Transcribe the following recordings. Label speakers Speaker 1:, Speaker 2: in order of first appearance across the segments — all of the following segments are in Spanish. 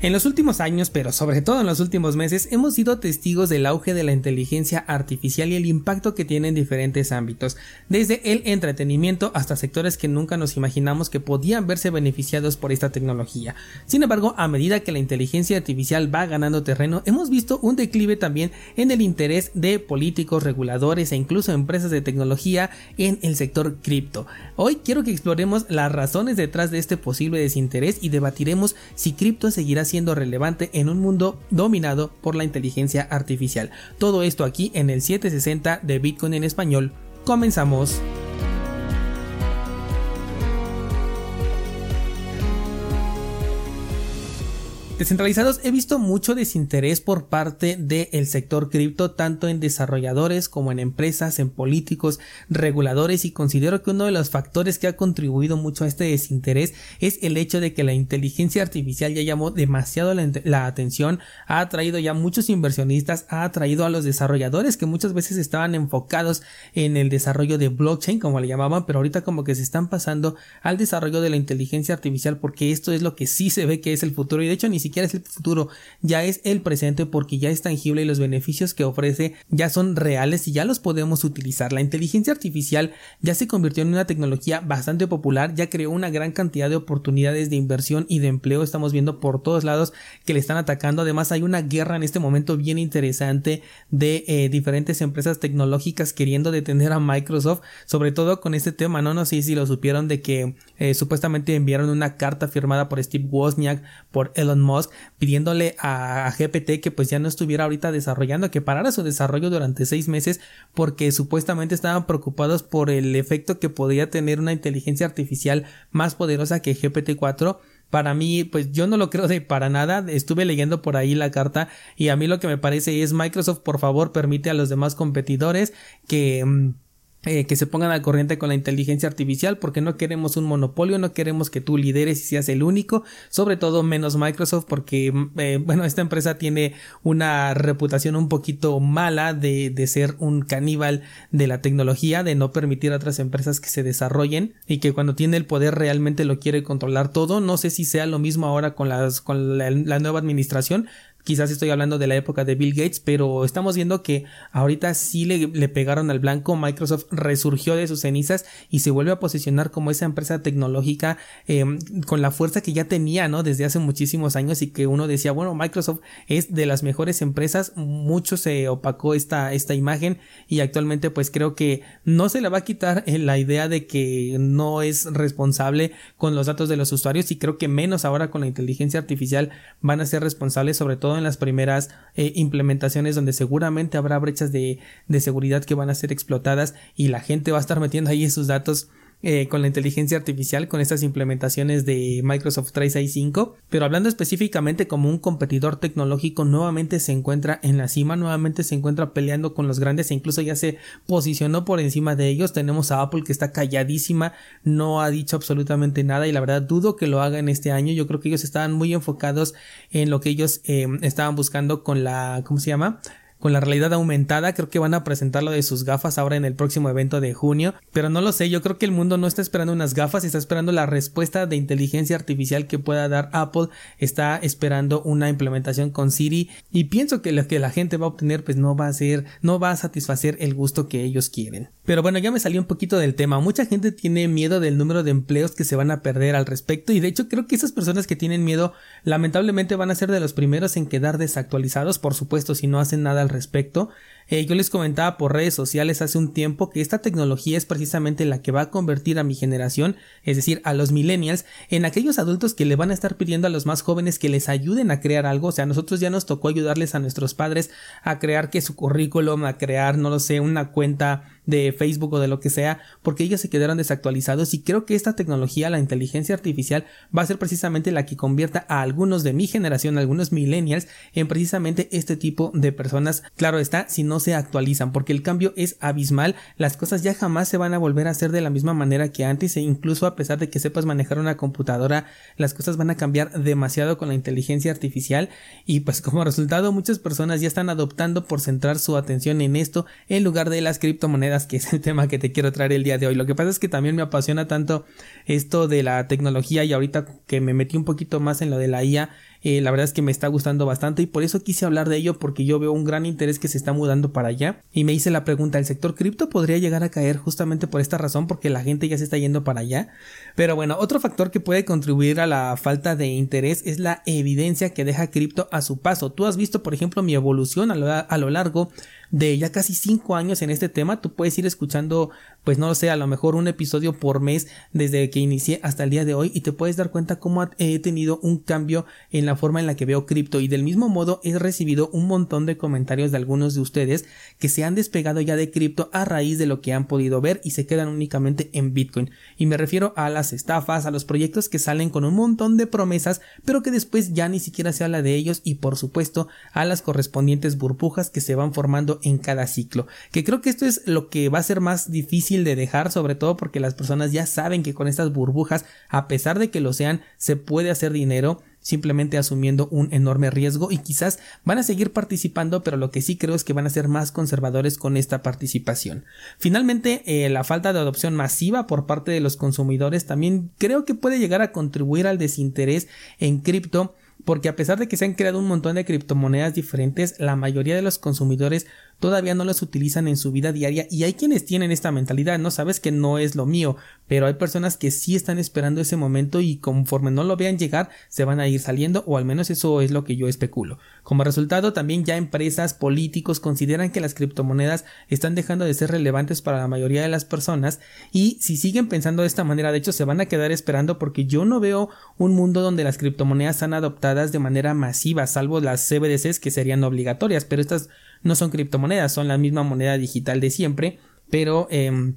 Speaker 1: En los últimos años, pero sobre todo en los últimos meses, hemos sido testigos del auge de la inteligencia artificial y el impacto que tiene en diferentes ámbitos, desde el entretenimiento hasta sectores que nunca nos imaginamos que podían verse beneficiados por esta tecnología. Sin embargo, a medida que la inteligencia artificial va ganando terreno, hemos visto un declive también en el interés de políticos, reguladores e incluso empresas de tecnología en el sector cripto. Hoy quiero que exploremos las razones detrás de este posible desinterés y debatiremos si cripto seguirá siendo relevante en un mundo dominado por la inteligencia artificial. Todo esto aquí en el 760 de Bitcoin en español. Comenzamos. Descentralizados, he visto mucho desinterés por parte del sector cripto, tanto en desarrolladores como en empresas, en políticos, reguladores, y considero que uno de los factores que ha contribuido mucho a este desinterés es el hecho de que la inteligencia artificial ya llamó demasiado la, atención, ha atraído ya muchos inversionistas, ha atraído a los desarrolladores que muchas veces estaban enfocados en el desarrollo de blockchain, como le llamaban, pero ahorita como que se están pasando al desarrollo de la inteligencia artificial porque esto es lo que sí se ve que es el futuro y de hecho ni siquiera es el futuro, ya es el presente porque ya es tangible y los beneficios que ofrece ya son reales y ya los podemos utilizar. La inteligencia artificial ya se convirtió en una tecnología bastante popular, ya creó una gran cantidad de oportunidades de inversión y de empleo, estamos viendo por todos lados que le están atacando, además hay una guerra en este momento bien interesante de eh, diferentes empresas tecnológicas queriendo detener a Microsoft, sobre todo con este tema, no, no sé si lo supieron de que eh, supuestamente enviaron una carta firmada por Steve Wozniak, por Elon Musk, pidiéndole a GPT que pues ya no estuviera ahorita desarrollando, que parara su desarrollo durante seis meses porque supuestamente estaban preocupados por el efecto que podría tener una inteligencia artificial más poderosa que GPT-4 para mí, pues yo no lo creo de para nada. Estuve leyendo por ahí la carta y a mí lo que me parece es Microsoft, por favor, permite a los demás competidores que mm, eh, que se pongan al corriente con la inteligencia artificial porque no queremos un monopolio, no queremos que tú lideres y seas el único, sobre todo menos Microsoft porque mm, eh, bueno, esta empresa tiene una reputación un poquito mala de, de ser un caníbal de la tecnología, de no permitir a otras empresas que se desarrollen y que cuando tiene el poder realmente lo quiere controlar todo, no sé si sea lo mismo ahora con las con la nueva administración, quizás estoy hablando de la época de Bill Gates, pero estamos viendo que ahorita sí le, pegaron al blanco, Microsoft resurgió de sus cenizas y se vuelve a posicionar como esa empresa tecnológica em, con la fuerza que ya tenía, ¿no? Desde hace muchísimos años y que uno decía, bueno, Microsoft es de las mejores empresas, mucho se opacó esta, esta imagen y actualmente pues creo que no se le va a quitar la idea de que no es responsable con los datos de los usuarios y creo que menos ahora con la inteligencia artificial van a ser responsables sobre todo en las primeras eh, implementaciones donde seguramente habrá brechas de, de seguridad que van a ser explotadas y la gente va a estar metiendo ahí sus datos eh, con la inteligencia artificial, con estas implementaciones de Microsoft 365, pero hablando específicamente como un competidor tecnológico, nuevamente se encuentra en la cima, nuevamente se encuentra peleando con los grandes e incluso ya se posicionó por encima de ellos. Tenemos a Apple que está calladísima, no ha dicho absolutamente nada y la verdad dudo que lo haga en este año. Yo creo que ellos estaban muy enfocados en lo que ellos eh, estaban buscando con la, ¿cómo se llama? Con la realidad aumentada. Creo que van a presentarlo de sus gafas ahora en el próximo evento de junio. Pero no lo sé, yo creo que el mundo no está esperando unas gafas, está esperando la respuesta de inteligencia artificial que pueda dar Apple. Está esperando una implementación con Siri. Y pienso que lo que la gente va a obtener pues no va a ser, no va a satisfacer el gusto que ellos quieren. Pero bueno, ya me salió un poquito del tema. Mucha gente tiene miedo del número de empleos que se van a perder al respecto. Y de hecho creo que esas personas que tienen miedo lamentablemente van a ser de los primeros en quedar desactualizados. Por supuesto, si no hacen nada respecto. Eh, yo les comentaba por redes sociales hace un tiempo que esta tecnología es precisamente la que va a convertir a mi generación, es decir, a los millennials, en aquellos adultos que le van a estar pidiendo a los más jóvenes que les ayuden a crear algo. O sea, a nosotros ya nos tocó ayudarles a nuestros padres a crear que su currículum, a crear, no lo sé, una cuenta de Facebook o de lo que sea, porque ellos se quedaron desactualizados y creo que esta tecnología, la inteligencia artificial, va a ser precisamente la que convierta a algunos de mi generación, algunos millennials, en precisamente este tipo de personas. Claro está, si no se actualizan, porque el cambio es abismal, las cosas ya jamás se van a volver a hacer de la misma manera que antes e incluso a pesar de que sepas manejar una computadora, las cosas van a cambiar demasiado con la inteligencia artificial y pues como resultado muchas personas ya están adoptando por centrar su atención en esto en lugar de las criptomonedas que es el tema que te quiero traer el día de hoy. Lo que pasa es que también me apasiona tanto esto de la tecnología y ahorita que me metí un poquito más en lo de la IA, Eh, la verdad es que me está gustando bastante y por eso quise hablar de ello porque yo veo un gran interés que se está mudando para allá y me hice la pregunta, ¿el sector cripto podría llegar a caer justamente por esta razón porque la gente ya se está yendo para allá? Pero bueno, otro factor que puede contribuir a la falta de interés es la evidencia que deja cripto a su paso. Tú has visto, por ejemplo, mi evolución a lo, a lo largo de ya casi cinco años en este tema. Tú puedes ir escuchando, pues no lo sé, a lo mejor un episodio por mes desde que inicié hasta el día de hoy y te puedes dar cuenta cómo he tenido un cambio en la forma en la que veo cripto y del mismo modo he recibido un montón de comentarios de algunos de ustedes que se han despegado ya de cripto a raíz de lo que han podido ver y se quedan únicamente en Bitcoin. Y me refiero a las estafas, a los proyectos que salen con un montón de promesas pero que después ya ni siquiera se habla de ellos y por supuesto a las correspondientes burbujas que se van formando en cada ciclo. Que creo que esto es lo que va a ser más difícil de dejar, sobre todo porque las personas ya saben que con estas burbujas, a pesar de que lo sean, se puede hacer dinero simplemente asumiendo un enorme riesgo y quizás van a seguir participando pero lo que sí creo es que van a ser más conservadores con esta participación finalmente eh, la falta de adopción masiva por parte de los consumidores también creo que puede llegar a contribuir al desinterés en cripto porque a pesar de que se han creado un montón de criptomonedas diferentes, la mayoría de los consumidores todavía no las utilizan en su vida diaria y hay quienes tienen esta mentalidad, no sabes que no es lo mío, pero hay personas que sí están esperando ese momento y conforme no lo vean llegar se van a ir saliendo o al menos eso es lo que yo especulo. Como resultado también ya empresas, políticos consideran que las criptomonedas están dejando de ser relevantes para la mayoría de las personas y si siguen pensando de esta manera de hecho se van a quedar esperando porque yo no veo un mundo donde las criptomonedas están adoptadas de manera masiva salvo las CBDCs que serían obligatorias pero estas no son criptomonedas, son la misma moneda digital de siempre, pero em,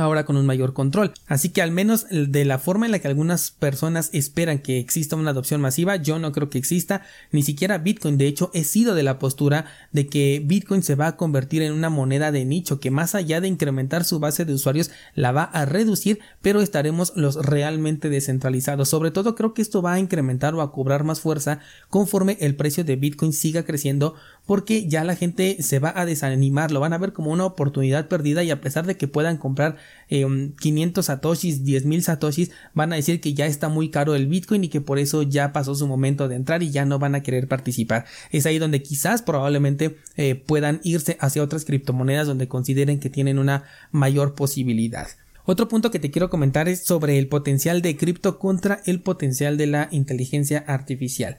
Speaker 1: ahora con un mayor control. Así que al menos de la forma en la que algunas personas esperan que exista una adopción masiva, yo no creo que exista, ni siquiera Bitcoin. De hecho, he sido de la postura de que Bitcoin se va a convertir en una moneda de nicho que más allá de incrementar su base de usuarios, la va a reducir, pero estaremos los realmente descentralizados. Sobre todo creo que esto va a incrementar o a cobrar más fuerza conforme el precio de Bitcoin siga creciendo porque ya la gente se va a desanimar, lo van a ver como una oportunidad perdida y a pesar de que puedan comprar 500 eh, satoshis, 10.000 satoshis, van a decir que ya está muy caro el Bitcoin y que por eso ya pasó su momento de entrar y ya no van a querer participar. Es ahí donde quizás probablemente eh, puedan irse hacia otras criptomonedas donde consideren que tienen una mayor posibilidad. Otro punto que te quiero comentar es sobre el potencial de cripto contra el potencial de la inteligencia artificial.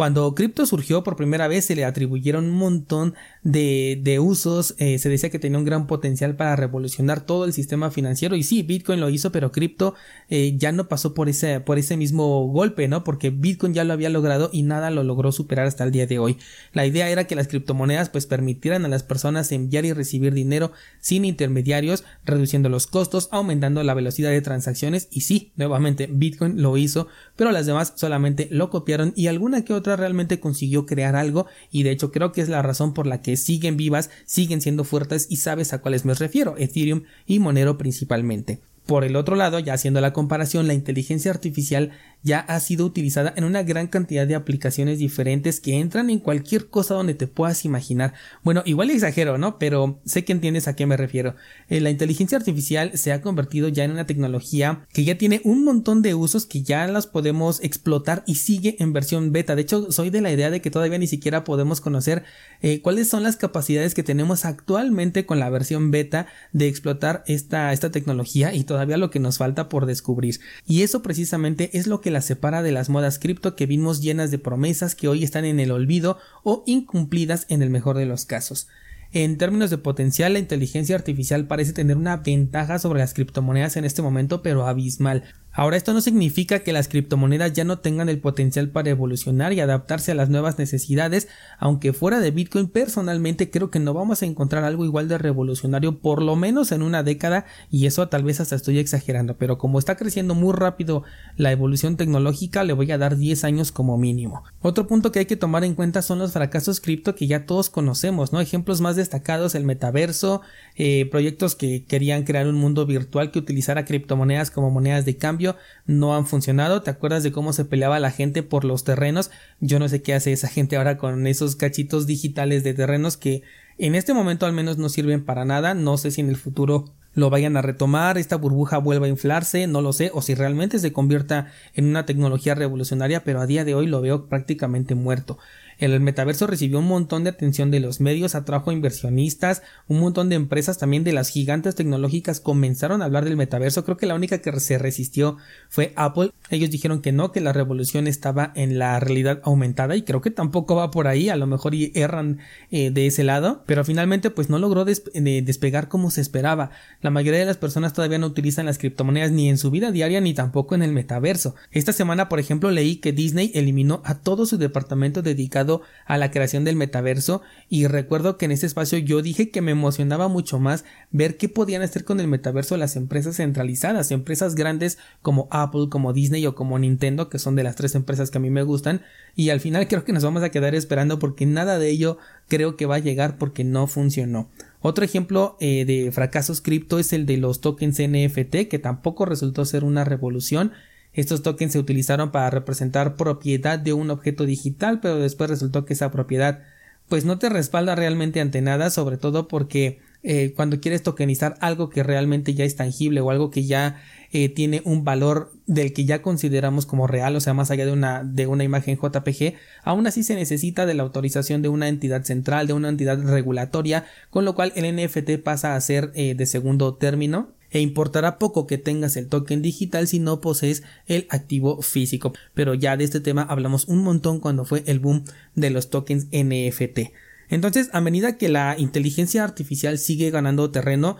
Speaker 1: Cuando cripto surgió por primera vez se le atribuyeron un montón de, usos, eh, se decía que tenía un gran potencial para revolucionar todo el sistema financiero y sí, Bitcoin lo hizo, pero cripto eh, ya no pasó por ese, por ese mismo golpe, ¿no? Porque Bitcoin ya lo había logrado y nada lo logró superar hasta el día de hoy. La idea era que las criptomonedas pues permitieran a las personas enviar y recibir dinero sin intermediarios, reduciendo los costos, aumentando la velocidad de transacciones y sí, nuevamente Bitcoin lo hizo, pero las demás solamente lo copiaron y alguna que otra realmente consiguió crear algo y de hecho creo que es la razón por la que siguen vivas, siguen siendo fuertes y sabes a cuáles me refiero, Ethereum y Monero principalmente. Por el otro lado, ya haciendo la comparación, la inteligencia artificial ya ha sido utilizada en una gran cantidad de aplicaciones diferentes que entran en cualquier cosa donde te puedas imaginar. Bueno, igual exagero, ¿no? Pero sé que entiendes a qué me refiero. Eh, la inteligencia artificial se ha convertido ya en una tecnología que ya tiene un montón de usos que ya las podemos explotar y sigue en versión beta. De hecho, soy de la idea de que todavía ni siquiera podemos conocer eh, cuáles son las capacidades que tenemos actualmente con la versión beta de explotar esta, esta tecnología y todavía lo que nos falta por descubrir. Y eso precisamente es lo que la separa de las modas cripto que vimos llenas de promesas que hoy están en el olvido o incumplidas en el mejor de los casos. En términos de potencial, la inteligencia artificial parece tener una ventaja sobre las criptomonedas en este momento, pero abismal. Ahora esto no significa que las criptomonedas ya no tengan el potencial para evolucionar y adaptarse a las nuevas necesidades, aunque fuera de Bitcoin personalmente creo que no vamos a encontrar algo igual de revolucionario por lo menos en una década y eso tal vez hasta estoy exagerando, pero como está creciendo muy rápido la evolución tecnológica le voy a dar 10 años como mínimo. Otro punto que hay que tomar en cuenta son los fracasos cripto que ya todos conocemos, ¿no? Ejemplos más destacados el metaverso, eh, proyectos que querían crear un mundo virtual que utilizara criptomonedas como monedas de cambio no han funcionado. ¿Te acuerdas de cómo se peleaba la gente por los terrenos? Yo no sé qué hace esa gente ahora con esos cachitos digitales de terrenos que en este momento al menos no sirven para nada. No sé si en el futuro lo vayan a retomar, esta burbuja vuelva a inflarse, no lo sé, o si realmente se convierta en una tecnología revolucionaria, pero a día de hoy lo veo prácticamente muerto. El metaverso recibió un montón de atención de los medios, atrajo inversionistas, un montón de empresas también de las gigantes tecnológicas comenzaron a hablar del metaverso. Creo que la única que se resistió fue Apple. Ellos dijeron que no, que la revolución estaba en la realidad aumentada y creo que tampoco va por ahí. A lo mejor erran eh, de ese lado, pero finalmente pues no logró despegar como se esperaba. La mayoría de las personas todavía no utilizan las criptomonedas ni en su vida diaria ni tampoco en el metaverso. Esta semana, por ejemplo, leí que Disney eliminó a todo su departamento dedicado a la creación del metaverso. Y recuerdo que en ese espacio yo dije que me emocionaba mucho más ver qué podían hacer con el metaverso las empresas centralizadas, empresas grandes como Apple, como Disney o como Nintendo, que son de las tres empresas que a mí me gustan. Y al final creo que nos vamos a quedar esperando porque nada de ello creo que va a llegar porque no funcionó. Otro ejemplo eh, de fracasos cripto es el de los tokens NFT, que tampoco resultó ser una revolución estos tokens se utilizaron para representar propiedad de un objeto digital, pero después resultó que esa propiedad pues no te respalda realmente ante nada, sobre todo porque eh, cuando quieres tokenizar algo que realmente ya es tangible o algo que ya eh, tiene un valor del que ya consideramos como real, o sea, más allá de una, de una imagen JPG, aún así se necesita de la autorización de una entidad central, de una entidad regulatoria, con lo cual el NFT pasa a ser eh, de segundo término e importará poco que tengas el token digital si no posees el activo físico. Pero ya de este tema hablamos un montón cuando fue el boom de los tokens NFT. Entonces, a medida que la inteligencia artificial sigue ganando terreno,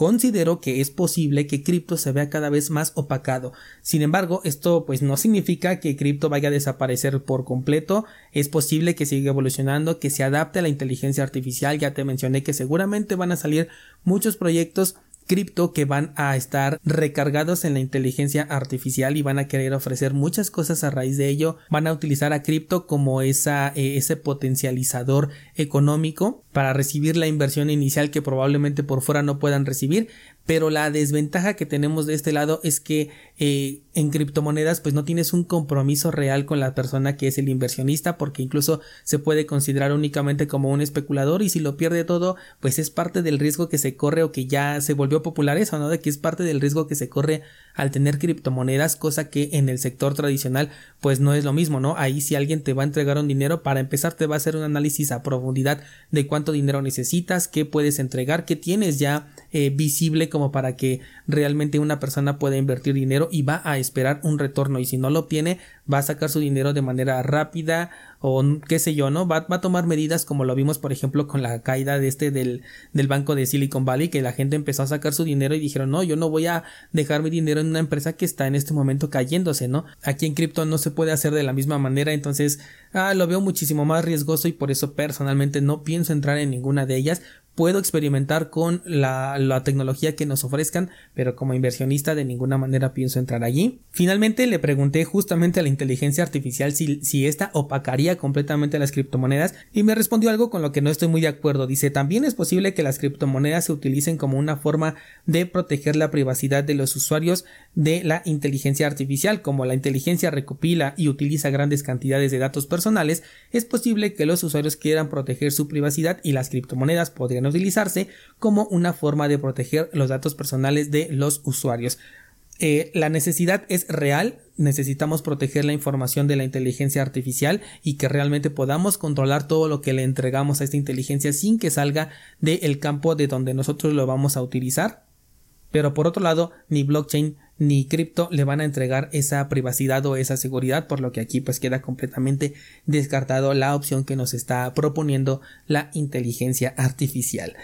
Speaker 1: considero que es posible que cripto se vea cada vez más opacado. Sin embargo, esto pues no significa que cripto vaya a desaparecer por completo. Es posible que siga evolucionando, que se adapte a la inteligencia artificial. Ya te mencioné que seguramente van a salir muchos proyectos cripto que van a estar recargados en la inteligencia artificial y van a querer ofrecer muchas cosas a raíz de ello. Van a utilizar a cripto como esa, eh, ese potencializador económico para recibir la inversión inicial que probablemente por fuera no puedan recibir pero la desventaja que tenemos de este lado es que eh, en criptomonedas pues no tienes un compromiso real con la persona que es el inversionista porque incluso se puede considerar únicamente como un especulador y si lo pierde todo pues es parte del riesgo que se corre o que ya se volvió popular eso, ¿no? De que es parte del riesgo que se corre al tener criptomonedas, cosa que en el sector tradicional pues no es lo mismo, ¿no? Ahí si alguien te va a entregar un dinero, para empezar te va a hacer un análisis a profundidad de cuánto dinero necesitas, qué puedes entregar, qué tienes ya eh, visible como para que realmente una persona pueda invertir dinero y va a esperar un retorno y si no lo tiene va a sacar su dinero de manera rápida o qué sé yo, ¿no? Va, a tomar medidas como lo vimos por ejemplo con la caída de este del, del banco de Silicon Valley que la gente empezó a sacar su dinero y dijeron no, yo no voy a dejar mi dinero en una empresa que está en este momento cayéndose, ¿no? Aquí en cripto no se puede hacer de la misma manera, entonces ah, lo veo muchísimo más riesgoso y por eso personalmente no pienso entrar en ninguna de ellas puedo experimentar con la, tecnología que nos ofrezcan, pero como inversionista de ninguna manera pienso entrar allí. Finalmente le pregunté justamente a la inteligencia artificial si, si esta opacaría completamente las criptomonedas y me respondió algo con lo que no estoy muy de acuerdo. Dice, también es posible que las criptomonedas se utilicen como una forma de proteger la privacidad de los usuarios de la inteligencia artificial. Como la inteligencia recopila y utiliza grandes cantidades de datos personales, es posible que los usuarios quieran proteger su privacidad y las criptomonedas podrían utilizarse como una forma de proteger los datos personales de los usuarios. Eh, la necesidad es real, necesitamos proteger la información de la inteligencia artificial y que realmente podamos controlar todo lo que le entregamos a esta inteligencia sin que salga del campo de donde nosotros lo vamos a utilizar. Pero por otro lado, ni blockchain ni cripto le van a entregar esa privacidad o esa seguridad, por lo que aquí pues queda completamente descartado la opción que nos está proponiendo la inteligencia artificial.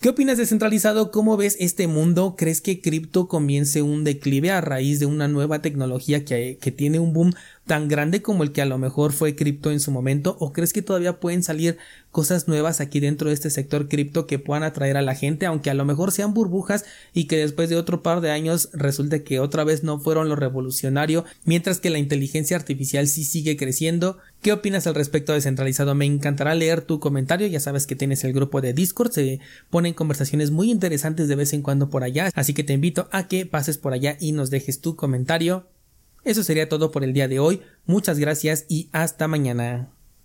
Speaker 1: ¿Qué opinas de centralizado? ¿Cómo ves este mundo? ¿Crees que cripto comience un declive a raíz de una nueva tecnología que, que tiene un boom tan grande como el que a lo mejor fue cripto en su momento? ¿O crees que todavía pueden salir cosas nuevas aquí dentro de este sector cripto que puedan atraer a la gente, aunque a lo mejor sean burbujas y que después de otro par de años resulte que otra vez no fueron lo revolucionario, mientras que la inteligencia artificial sí sigue creciendo? ¿Qué opinas al respecto de centralizado? Me encantará leer tu comentario, ya sabes que tienes el grupo de Discord, se ponen conversaciones muy interesantes de vez en cuando por allá, así que te invito a que pases por allá y nos dejes tu comentario. Eso sería todo por el día de hoy. Muchas gracias y hasta mañana.